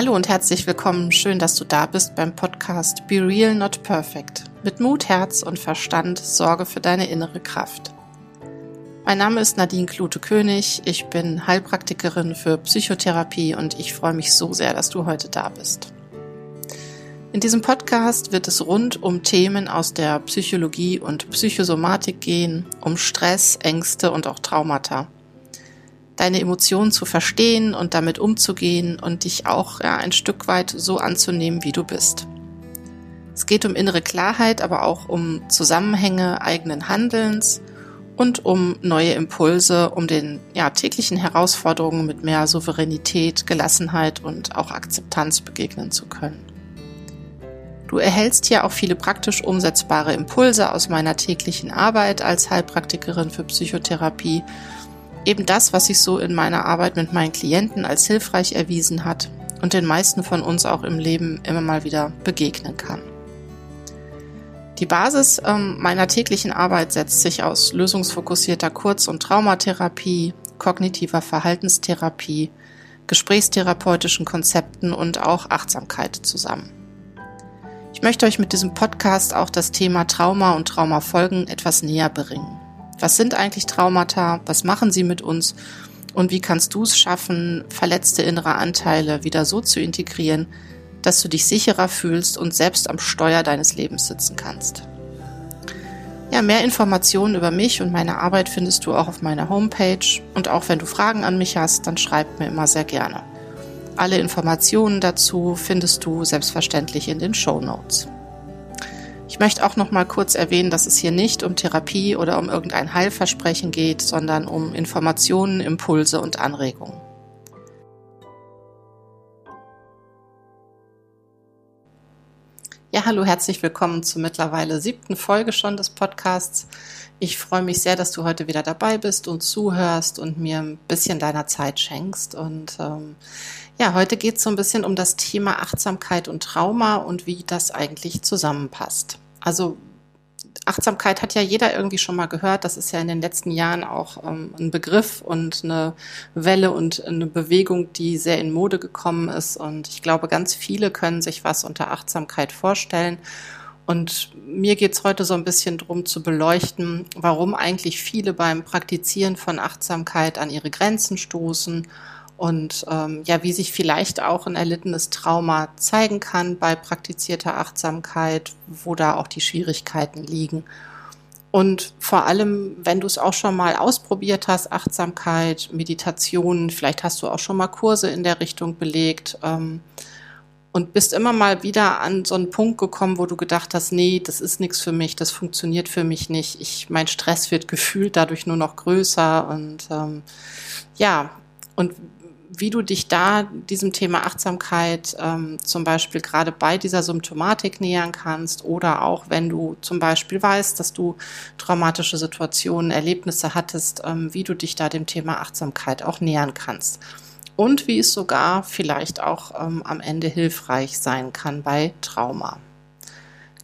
Hallo und herzlich willkommen. Schön, dass du da bist beim Podcast Be Real Not Perfect. Mit Mut, Herz und Verstand sorge für deine innere Kraft. Mein Name ist Nadine Klute-König. Ich bin Heilpraktikerin für Psychotherapie und ich freue mich so sehr, dass du heute da bist. In diesem Podcast wird es rund um Themen aus der Psychologie und Psychosomatik gehen, um Stress, Ängste und auch Traumata – deine Emotionen zu verstehen und damit umzugehen und dich auch ja, ein Stück weit so anzunehmen, wie du bist. Es geht um innere Klarheit, aber auch um Zusammenhänge eigenen Handelns und um neue Impulse, um den ja, täglichen Herausforderungen mit mehr Souveränität, Gelassenheit und auch Akzeptanz begegnen zu können. Du erhältst hier auch viele praktisch umsetzbare Impulse aus meiner täglichen Arbeit als Heilpraktikerin für Psychotherapie eben das, was sich so in meiner Arbeit mit meinen Klienten als hilfreich erwiesen hat und den meisten von uns auch im Leben immer mal wieder begegnen kann. Die Basis ähm, meiner täglichen Arbeit setzt sich aus lösungsfokussierter Kurz- und Traumatherapie, kognitiver Verhaltenstherapie, gesprächstherapeutischen Konzepten und auch Achtsamkeit zusammen. Ich möchte euch mit diesem Podcast auch das Thema Trauma und Traumafolgen etwas näher bringen. Was sind eigentlich Traumata? Was machen sie mit uns? Und wie kannst du es schaffen, verletzte innere Anteile wieder so zu integrieren, dass du dich sicherer fühlst und selbst am Steuer deines Lebens sitzen kannst? Ja, mehr Informationen über mich und meine Arbeit findest du auch auf meiner Homepage. Und auch wenn du Fragen an mich hast, dann schreib mir immer sehr gerne. Alle Informationen dazu findest du selbstverständlich in den Show Notes. Ich möchte auch noch mal kurz erwähnen, dass es hier nicht um Therapie oder um irgendein Heilversprechen geht, sondern um Informationen, Impulse und Anregungen. Ja, hallo, herzlich willkommen zur mittlerweile siebten Folge schon des Podcasts. Ich freue mich sehr, dass du heute wieder dabei bist und zuhörst und mir ein bisschen deiner Zeit schenkst. Und ähm, ja, heute geht es so ein bisschen um das Thema Achtsamkeit und Trauma und wie das eigentlich zusammenpasst. Also Achtsamkeit hat ja jeder irgendwie schon mal gehört. Das ist ja in den letzten Jahren auch ähm, ein Begriff und eine Welle und eine Bewegung, die sehr in Mode gekommen ist. Und ich glaube, ganz viele können sich was unter Achtsamkeit vorstellen. Und mir geht's heute so ein bisschen drum zu beleuchten, warum eigentlich viele beim Praktizieren von Achtsamkeit an ihre Grenzen stoßen und ähm, ja, wie sich vielleicht auch ein erlittenes Trauma zeigen kann bei praktizierter Achtsamkeit, wo da auch die Schwierigkeiten liegen. Und vor allem, wenn du es auch schon mal ausprobiert hast, Achtsamkeit, Meditation, vielleicht hast du auch schon mal Kurse in der Richtung belegt ähm, und bist immer mal wieder an so einen Punkt gekommen, wo du gedacht hast, nee, das ist nichts für mich, das funktioniert für mich nicht. Ich, mein Stress wird gefühlt dadurch nur noch größer und ähm, ja, und wie du dich da diesem Thema Achtsamkeit ähm, zum Beispiel gerade bei dieser Symptomatik nähern kannst oder auch wenn du zum Beispiel weißt, dass du traumatische Situationen, Erlebnisse hattest, ähm, wie du dich da dem Thema Achtsamkeit auch nähern kannst. Und wie es sogar vielleicht auch ähm, am Ende hilfreich sein kann bei Trauma.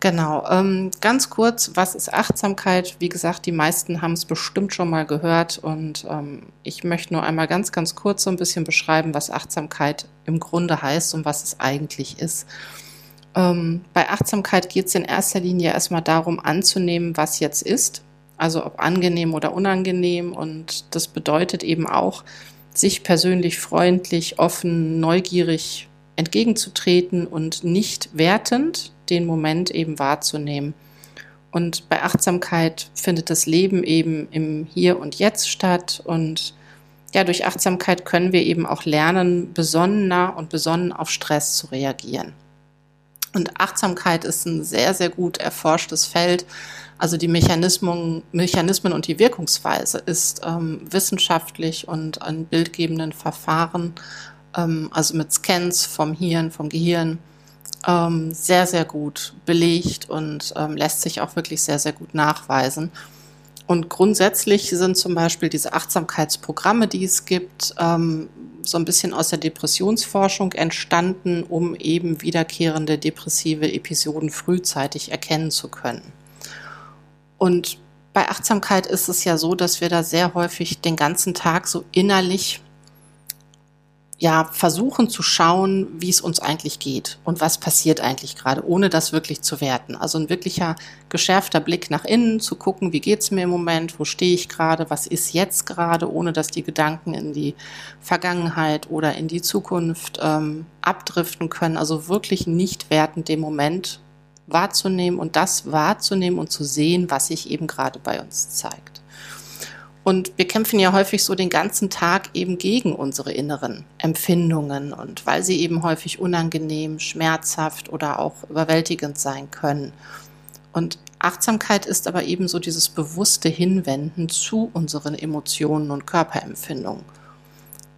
Genau, ähm, ganz kurz, was ist Achtsamkeit? Wie gesagt, die meisten haben es bestimmt schon mal gehört und ähm, ich möchte nur einmal ganz, ganz kurz so ein bisschen beschreiben, was Achtsamkeit im Grunde heißt und was es eigentlich ist. Ähm, bei Achtsamkeit geht es in erster Linie erstmal darum anzunehmen, was jetzt ist, also ob angenehm oder unangenehm und das bedeutet eben auch, sich persönlich freundlich, offen, neugierig entgegenzutreten und nicht wertend, den Moment eben wahrzunehmen. Und bei Achtsamkeit findet das Leben eben im Hier und Jetzt statt. Und ja, durch Achtsamkeit können wir eben auch lernen, besonnener und besonnen auf Stress zu reagieren. Und Achtsamkeit ist ein sehr, sehr gut erforschtes Feld. Also die Mechanismen, Mechanismen und die Wirkungsweise ist ähm, wissenschaftlich und an bildgebenden Verfahren, ähm, also mit Scans vom Hirn, vom Gehirn, ähm, sehr, sehr gut belegt und ähm, lässt sich auch wirklich sehr, sehr gut nachweisen. Und grundsätzlich sind zum Beispiel diese Achtsamkeitsprogramme, die es gibt, ähm, so ein bisschen aus der Depressionsforschung entstanden, um eben wiederkehrende depressive Episoden frühzeitig erkennen zu können. Und bei Achtsamkeit ist es ja so, dass wir da sehr häufig den ganzen Tag so innerlich ja, versuchen zu schauen, wie es uns eigentlich geht und was passiert eigentlich gerade, ohne das wirklich zu werten. Also ein wirklicher geschärfter Blick nach innen, zu gucken, wie geht's mir im Moment, wo stehe ich gerade, was ist jetzt gerade, ohne dass die Gedanken in die Vergangenheit oder in die Zukunft ähm, abdriften können. Also wirklich nicht wertend den Moment wahrzunehmen und das wahrzunehmen und zu sehen, was sich eben gerade bei uns zeigt. Und wir kämpfen ja häufig so den ganzen Tag eben gegen unsere inneren Empfindungen und weil sie eben häufig unangenehm, schmerzhaft oder auch überwältigend sein können. Und Achtsamkeit ist aber eben so dieses bewusste Hinwenden zu unseren Emotionen und Körperempfindungen.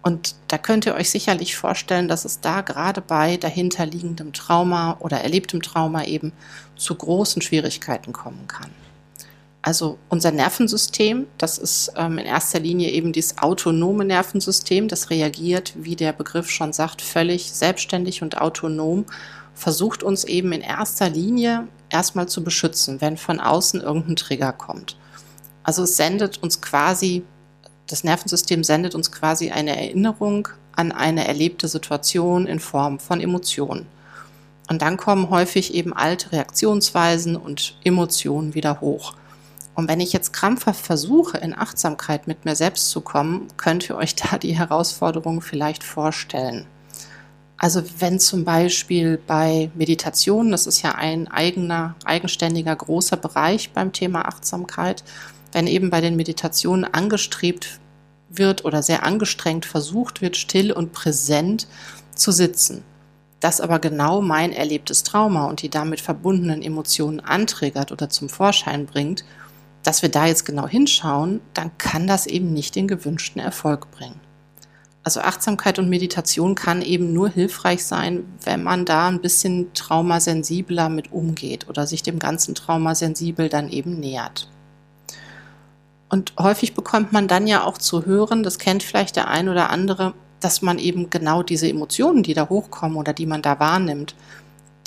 Und da könnt ihr euch sicherlich vorstellen, dass es da gerade bei dahinterliegendem Trauma oder erlebtem Trauma eben zu großen Schwierigkeiten kommen kann. Also unser Nervensystem, das ist ähm, in erster Linie eben dieses autonome Nervensystem, das reagiert, wie der Begriff schon sagt, völlig selbstständig und autonom, versucht uns eben in erster Linie erstmal zu beschützen, wenn von außen irgendein Trigger kommt. Also es sendet uns quasi, das Nervensystem sendet uns quasi eine Erinnerung an eine erlebte Situation in Form von Emotionen. Und dann kommen häufig eben alte Reaktionsweisen und Emotionen wieder hoch. Und wenn ich jetzt krampfhaft versuche, in Achtsamkeit mit mir selbst zu kommen, könnt ihr euch da die Herausforderungen vielleicht vorstellen. Also wenn zum Beispiel bei Meditation, das ist ja ein eigener, eigenständiger, großer Bereich beim Thema Achtsamkeit, wenn eben bei den Meditationen angestrebt wird oder sehr angestrengt versucht wird, still und präsent zu sitzen, das aber genau mein erlebtes Trauma und die damit verbundenen Emotionen anträgert oder zum Vorschein bringt, dass wir da jetzt genau hinschauen, dann kann das eben nicht den gewünschten Erfolg bringen. Also Achtsamkeit und Meditation kann eben nur hilfreich sein, wenn man da ein bisschen traumasensibler mit umgeht oder sich dem ganzen Trauma sensibel dann eben nähert. Und häufig bekommt man dann ja auch zu hören, das kennt vielleicht der ein oder andere, dass man eben genau diese Emotionen, die da hochkommen oder die man da wahrnimmt,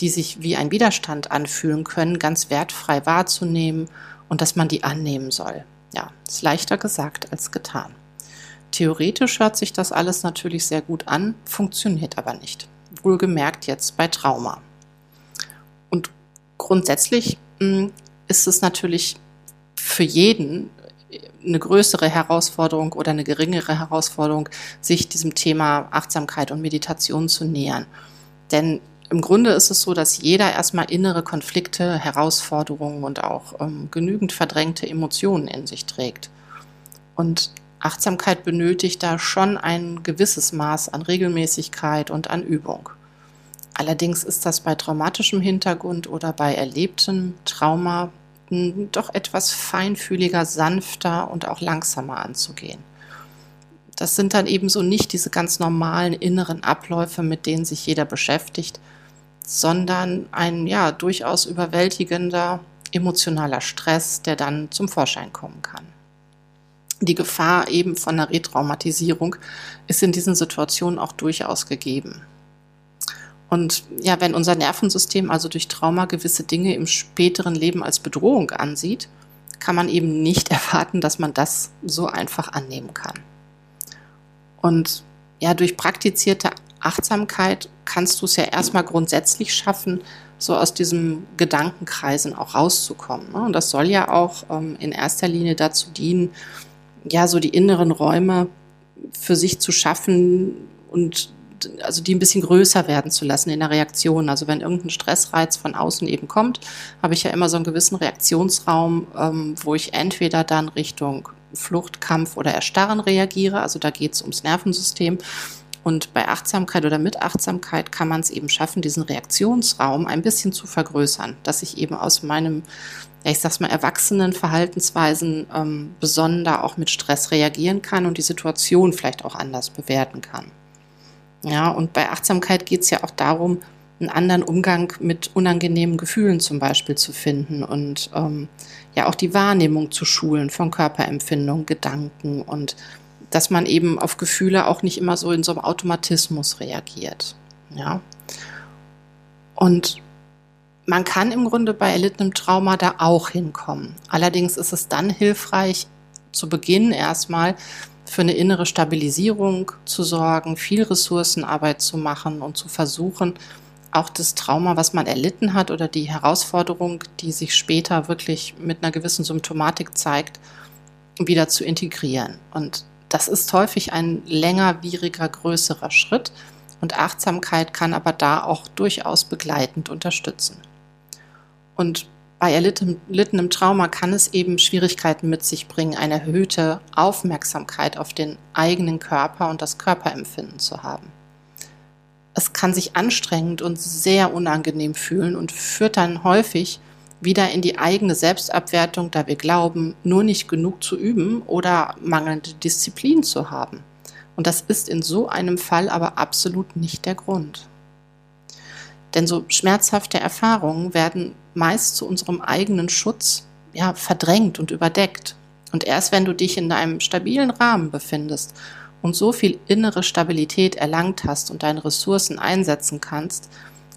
die sich wie ein Widerstand anfühlen können, ganz wertfrei wahrzunehmen und dass man die annehmen soll. Ja, ist leichter gesagt als getan. Theoretisch hört sich das alles natürlich sehr gut an, funktioniert aber nicht. Wohlgemerkt jetzt bei Trauma. Und grundsätzlich hm, ist es natürlich für jeden eine größere Herausforderung oder eine geringere Herausforderung, sich diesem Thema Achtsamkeit und Meditation zu nähern. Denn im Grunde ist es so, dass jeder erstmal innere Konflikte, Herausforderungen und auch ähm, genügend verdrängte Emotionen in sich trägt. Und Achtsamkeit benötigt da schon ein gewisses Maß an Regelmäßigkeit und an Übung. Allerdings ist das bei traumatischem Hintergrund oder bei erlebtem Trauma hm, doch etwas feinfühliger, sanfter und auch langsamer anzugehen. Das sind dann ebenso nicht diese ganz normalen inneren Abläufe, mit denen sich jeder beschäftigt, sondern ein ja durchaus überwältigender emotionaler Stress, der dann zum Vorschein kommen kann. Die Gefahr eben von einer Retraumatisierung ist in diesen Situationen auch durchaus gegeben. Und ja, wenn unser Nervensystem also durch Trauma gewisse Dinge im späteren Leben als Bedrohung ansieht, kann man eben nicht erwarten, dass man das so einfach annehmen kann. Und ja, durch praktizierte Achtsamkeit kannst du es ja erstmal grundsätzlich schaffen, so aus diesem Gedankenkreisen auch rauszukommen. Ne? Und das soll ja auch ähm, in erster Linie dazu dienen, ja, so die inneren Räume für sich zu schaffen und also die ein bisschen größer werden zu lassen in der Reaktion. Also wenn irgendein Stressreiz von außen eben kommt, habe ich ja immer so einen gewissen Reaktionsraum, ähm, wo ich entweder dann Richtung Flucht, Kampf oder Erstarren reagiere. Also da geht es ums Nervensystem. Und bei Achtsamkeit oder mit Achtsamkeit kann man es eben schaffen, diesen Reaktionsraum ein bisschen zu vergrößern, dass ich eben aus meinem, ich sag's mal, erwachsenen Verhaltensweisen ähm, besonder auch mit Stress reagieren kann und die Situation vielleicht auch anders bewerten kann. Ja, und bei Achtsamkeit geht es ja auch darum, einen anderen Umgang mit unangenehmen Gefühlen zum Beispiel zu finden und ähm, ja auch die Wahrnehmung zu schulen von Körperempfindungen, Gedanken und dass man eben auf Gefühle auch nicht immer so in so einem Automatismus reagiert. Ja. Und man kann im Grunde bei erlittenem Trauma da auch hinkommen. Allerdings ist es dann hilfreich, zu Beginn erstmal für eine innere Stabilisierung zu sorgen, viel Ressourcenarbeit zu machen und zu versuchen, auch das Trauma, was man erlitten hat oder die Herausforderung, die sich später wirklich mit einer gewissen Symptomatik zeigt, wieder zu integrieren. Und das ist häufig ein längerwieriger, größerer Schritt und Achtsamkeit kann aber da auch durchaus begleitend unterstützen. Und bei erlittenem Trauma kann es eben Schwierigkeiten mit sich bringen, eine erhöhte Aufmerksamkeit auf den eigenen Körper und das Körperempfinden zu haben. Es kann sich anstrengend und sehr unangenehm fühlen und führt dann häufig wieder in die eigene Selbstabwertung, da wir glauben, nur nicht genug zu üben oder mangelnde Disziplin zu haben. Und das ist in so einem Fall aber absolut nicht der Grund. Denn so schmerzhafte Erfahrungen werden meist zu unserem eigenen Schutz ja, verdrängt und überdeckt. Und erst wenn du dich in einem stabilen Rahmen befindest und so viel innere Stabilität erlangt hast und deine Ressourcen einsetzen kannst,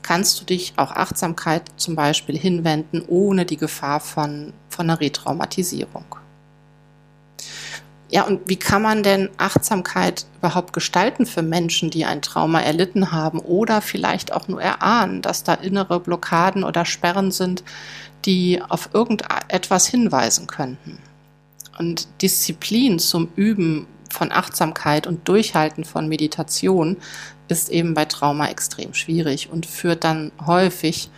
kannst du dich auch Achtsamkeit zum Beispiel hinwenden, ohne die Gefahr von, von einer Retraumatisierung. Ja, und wie kann man denn Achtsamkeit überhaupt gestalten für Menschen, die ein Trauma erlitten haben oder vielleicht auch nur erahnen, dass da innere Blockaden oder Sperren sind, die auf irgendetwas hinweisen könnten? Und Disziplin zum Üben von Achtsamkeit und Durchhalten von Meditation ist eben bei Trauma extrem schwierig und führt dann häufig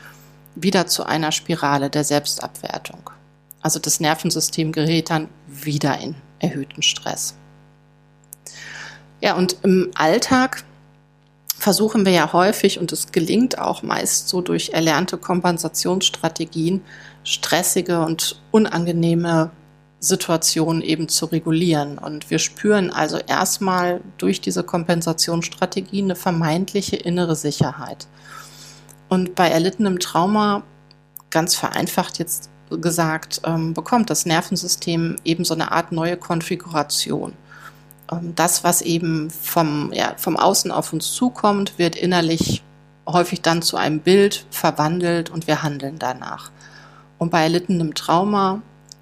wieder zu einer Spirale der Selbstabwertung. Also das Nervensystem gerät dann wieder in erhöhten Stress. Ja, und im Alltag versuchen wir ja häufig, und es gelingt auch meist so durch erlernte Kompensationsstrategien, stressige und unangenehme Situationen eben zu regulieren. Und wir spüren also erstmal durch diese Kompensationsstrategien eine vermeintliche innere Sicherheit. Und bei erlittenem Trauma, ganz vereinfacht jetzt gesagt, ähm, bekommt das Nervensystem eben so eine Art neue Konfiguration. Ähm, das, was eben vom, ja, vom Außen auf uns zukommt, wird innerlich häufig dann zu einem Bild verwandelt und wir handeln danach. Und bei erlittenem Trauma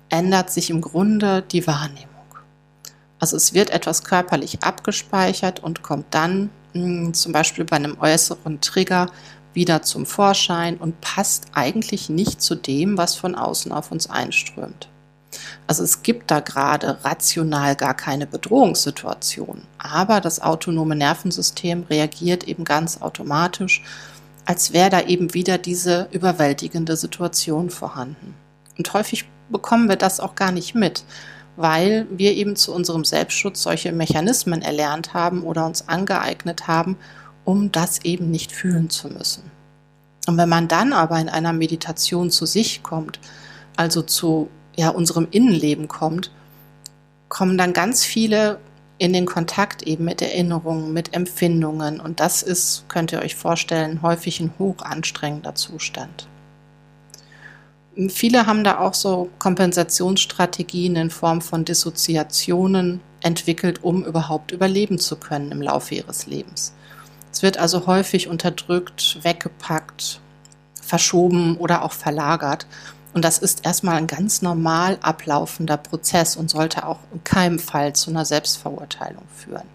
ändert sich im Grunde die Wahrnehmung. Also es wird etwas körperlich abgespeichert und kommt dann mh, hm, zum Beispiel bei einem äußeren Trigger wieder zum Vorschein und passt eigentlich nicht zu dem, was von außen auf uns einströmt. Also es gibt da gerade rational gar keine Bedrohungssituation, aber das autonome Nervensystem reagiert eben ganz automatisch, als wäre da eben wieder diese überwältigende Situation vorhanden. Und häufig bekommen wir das auch gar nicht mit, weil wir eben zu unserem Selbstschutz solche Mechanismen erlernt haben oder uns angeeignet haben, um das eben nicht fühlen zu müssen. Und wenn man dann aber in einer Meditation zu sich kommt, also zu ja, unserem Innenleben kommt, kommen dann ganz viele in den Kontakt eben mit Erinnerungen, mit Empfindungen. Und das ist, könnt ihr euch vorstellen, häufig ein hoch anstrengender Zustand. Viele haben da auch so Kompensationsstrategien in Form von Dissoziationen entwickelt, um überhaupt überleben zu können im Laufe ihres Lebens. Es wird also häufig unterdrückt, weggepackt, verschoben oder auch verlagert. Und das ist erstmal ein ganz normal ablaufender Prozess und sollte auch in keinem Fall zu einer Selbstverurteilung führen.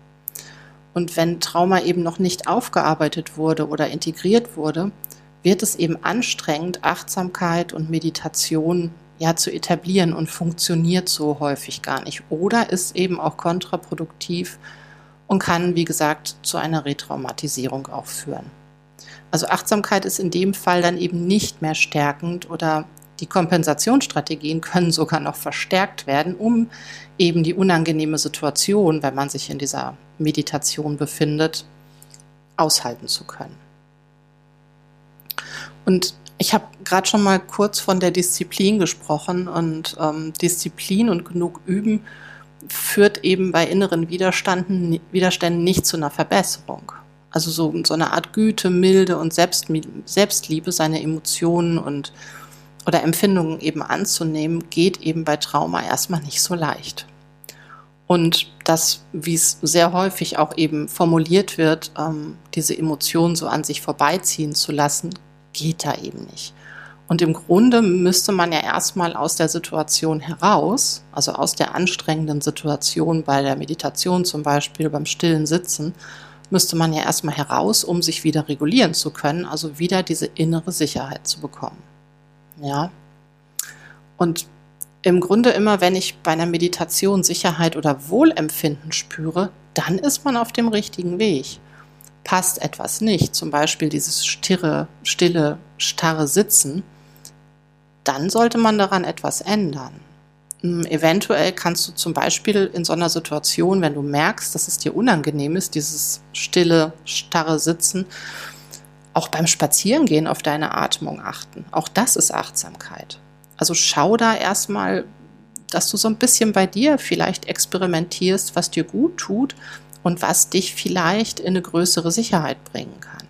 Und wenn Trauma eben noch nicht aufgearbeitet wurde oder integriert wurde, wird es eben anstrengend, Achtsamkeit und Meditation ja zu etablieren und funktioniert so häufig gar nicht oder ist eben auch kontraproduktiv und kann, wie gesagt, zu einer Retraumatisierung auch führen. Also Achtsamkeit ist in dem Fall dann eben nicht mehr stärkend oder die Kompensationsstrategien können sogar noch verstärkt werden, um eben die unangenehme Situation, wenn man sich in dieser Meditation befindet, aushalten zu können. Und ich habe gerade schon mal kurz von der Disziplin gesprochen und ähm, Disziplin und genug Üben führt eben bei inneren Widerständen, Widerständen nicht zu einer Verbesserung. Also so, so eine Art Güte, Milde und Selbstliebe, seine Emotionen und oder Empfindungen eben anzunehmen, geht eben bei Trauma erstmal nicht so leicht. Und das, wie es sehr häufig auch eben formuliert wird, ähm, diese Emotionen so an sich vorbeiziehen zu lassen, geht da eben nicht. Und im Grunde müsste man ja erstmal aus der Situation heraus, also aus der anstrengenden Situation bei der Meditation zum Beispiel, beim stillen Sitzen, müsste man ja erstmal heraus, um sich wieder regulieren zu können, also wieder diese innere Sicherheit zu bekommen. Ja. Und im Grunde immer, wenn ich bei einer Meditation Sicherheit oder Wohlempfinden spüre, dann ist man auf dem richtigen Weg. Passt etwas nicht, zum Beispiel dieses stirre, stille, starre Sitzen, dann sollte man daran etwas ändern. Hm, eventuell kannst du zum Beispiel in so einer Situation, wenn du merkst, dass es dir unangenehm ist, dieses stille, starre Sitzen, auch beim Spazierengehen auf deine Atmung achten. Auch das ist Achtsamkeit. Also schau da erstmal, dass du so ein bisschen bei dir vielleicht experimentierst, was dir gut tut und was dich vielleicht in eine größere Sicherheit bringen kann.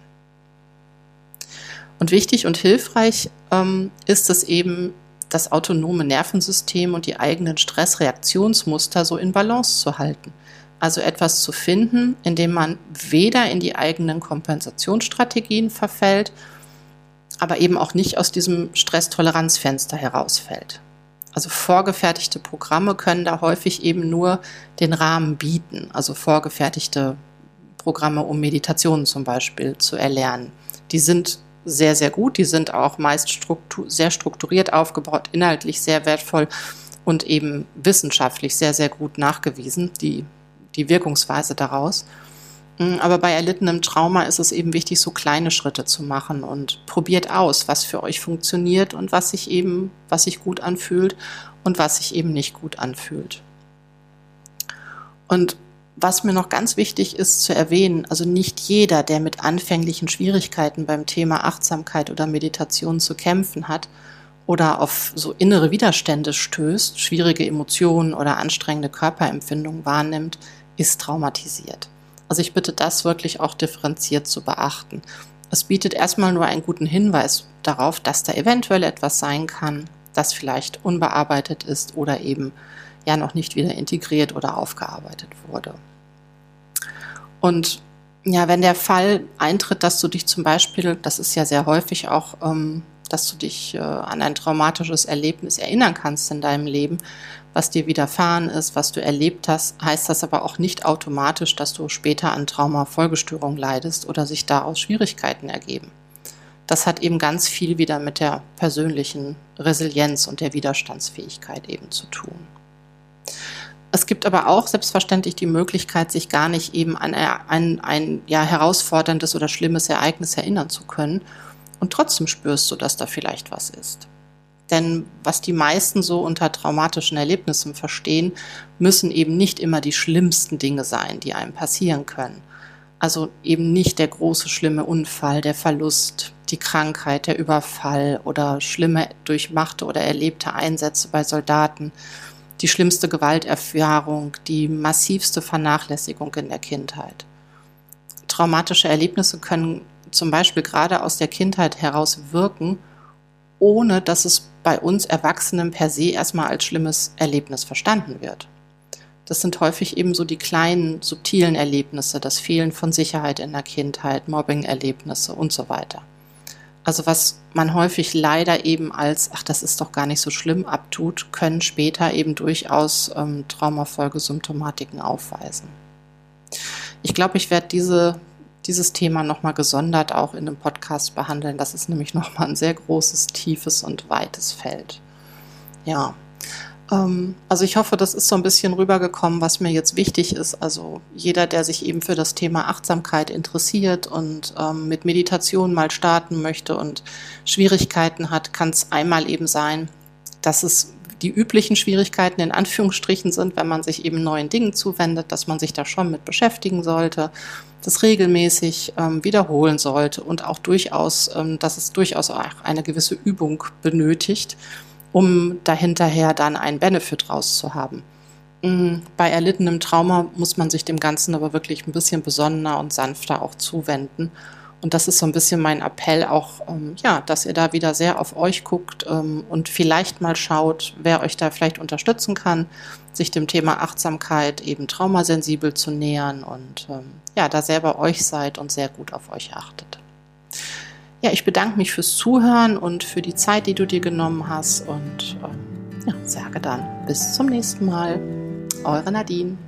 Und wichtig und hilfreich ähm, ist es eben, das autonome Nervensystem und die eigenen Stressreaktionsmuster so in Balance zu halten. Also etwas zu finden, in dem man weder in die eigenen Kompensationsstrategien verfällt, aber eben auch nicht aus diesem Stresstoleranzfenster herausfällt. Also vorgefertigte Programme können da häufig eben nur den Rahmen bieten, also vorgefertigte Programme, um Meditationen zum Beispiel zu erlernen. Die sind sehr, sehr gut, die sind auch meist struktur sehr strukturiert aufgebaut, inhaltlich sehr wertvoll und eben wissenschaftlich sehr, sehr gut nachgewiesen, die, die Wirkungsweise daraus. Mm, aber bei erlittenem Trauma ist es eben wichtig, so kleine Schritte zu machen und probiert aus, was für euch funktioniert und was sich eben, was sich gut anfühlt und was sich eben nicht gut anfühlt. Und was mir noch ganz wichtig ist zu erwähnen, also nicht jeder, der mit anfänglichen Schwierigkeiten beim Thema Achtsamkeit oder Meditation zu kämpfen hat oder auf so innere Widerstände stößt, schwierige Emotionen oder anstrengende Körperempfindungen wahrnimmt, ist traumatisiert. Also ich bitte das wirklich auch differenziert zu beachten. Es bietet erstmal nur einen guten Hinweis darauf, dass da eventuell etwas sein kann, das vielleicht unbearbeitet ist oder eben ja noch nicht wieder integriert oder aufgearbeitet wurde. Und ja, wenn der Fall eintritt, dass du dich zum Beispiel, das ist ja sehr häufig auch, ähm, dass du dich äh, an ein traumatisches Erlebnis erinnern kannst in deinem Leben, was dir widerfahren ist, was du erlebt hast, heißt das aber auch nicht automatisch, dass du später an Traumafolgestörung leidest oder sich daraus Schwierigkeiten ergeben. Das hat eben ganz viel wieder mit der persönlichen Resilienz und der Widerstandsfähigkeit eben zu tun. Es gibt aber auch selbstverständlich die Möglichkeit, sich gar nicht eben an ein, ein ja, herausforderndes oder schlimmes Ereignis erinnern zu können. Und trotzdem spürst du, dass da vielleicht was ist. Denn was die meisten so unter traumatischen Erlebnissen verstehen, müssen eben nicht immer die schlimmsten Dinge sein, die einem passieren können. Also eben nicht der große schlimme Unfall, der Verlust, die Krankheit, der Überfall oder schlimme durchmachte oder erlebte Einsätze bei Soldaten, die schlimmste Gewalterfahrung, die massivste Vernachlässigung in der Kindheit. Traumatische Erlebnisse können zum Beispiel gerade aus der Kindheit heraus wirken, ohne dass es bei uns Erwachsenen per se erstmal als schlimmes Erlebnis verstanden wird. Das sind häufig eben so die kleinen, subtilen Erlebnisse, das Fehlen von Sicherheit in der Kindheit, Mobbing-Erlebnisse und so weiter. Also was man häufig leider eben als, ach, das ist doch gar nicht so schlimm abtut, können später eben durchaus ähm, Traumafolgesymptomatiken aufweisen. Ich glaube, ich werde diese, dieses Thema nochmal gesondert auch in einem Podcast behandeln. Das ist nämlich nochmal ein sehr großes, tiefes und weites Feld. Ja, ähm, also ich hoffe, das ist so ein bisschen rübergekommen, was mir jetzt wichtig ist. Also jeder, der sich eben für das Thema Achtsamkeit interessiert und ähm, mit Meditation mal starten möchte und Schwierigkeiten hat, kann es einmal eben sein, dass es die üblichen Schwierigkeiten in Anführungsstrichen sind, wenn man sich eben neuen Dingen zuwendet, dass man sich da schon mit beschäftigen sollte, das regelmäßig ähm, wiederholen sollte und auch durchaus, ähm, dass es durchaus auch eine gewisse Übung benötigt um dahinterher dann einen Benefit rauszuhaben. Mm, bei erlittenem Trauma muss man sich dem Ganzen aber wirklich ein bisschen besonnener und sanfter auch zuwenden. Und das ist so ein bisschen mein Appell auch, ähm, ja, dass ihr da wieder sehr auf euch guckt ähm, und vielleicht mal schaut, wer euch da vielleicht unterstützen kann, sich dem Thema Achtsamkeit eben traumasensibel zu nähern und ähm, ja, da selber euch seid und sehr gut auf euch achtet. Ja, ich bedanke mich fürs Zuhören und für die Zeit, die du dir genommen hast und äh, ja, sage dann bis zum nächsten Mal. Eure Nadine.